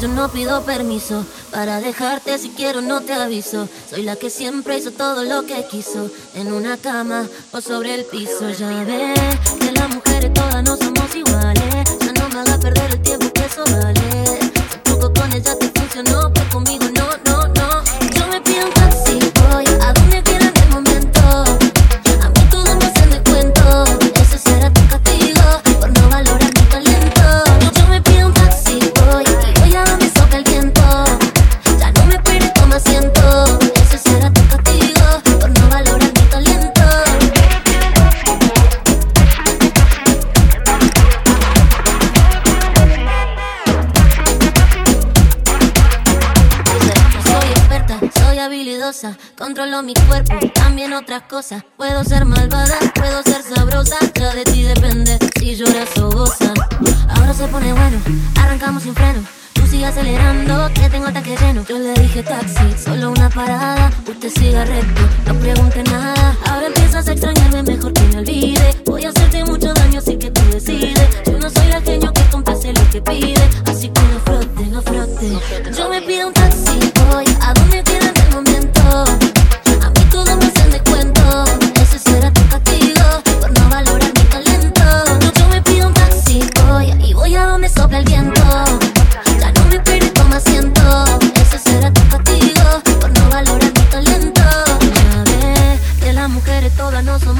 yo no pido permiso para dejarte si quiero no te aviso. Soy la que siempre hizo todo lo que quiso en una cama o sobre el piso. Ya ves que las mujeres todas no somos iguales. Controlo mi cuerpo, también otras cosas. Puedo ser malvada, puedo ser sabrosa, ya de ti depende si lloras o gozas. Ahora se pone bueno, arrancamos sin freno. Tú sigue acelerando, que tengo el tanque lleno. Yo le dije taxi, solo una parada. Usted siga recto, no pregunte nada.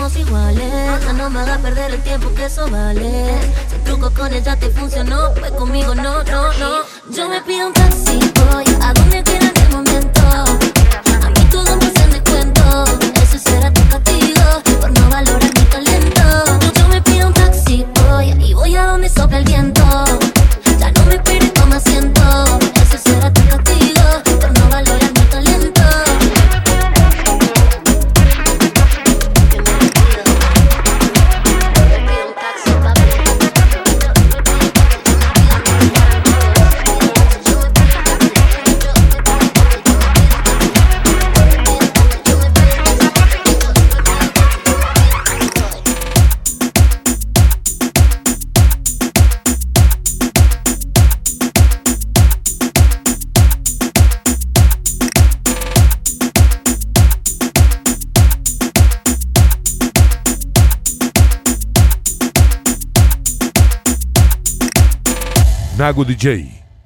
Somos iguales. No me hagas perder el tiempo que eso vale. Si truco con ella te funcionó, pues conmigo no, no, no. Yo me pido Nago DJ.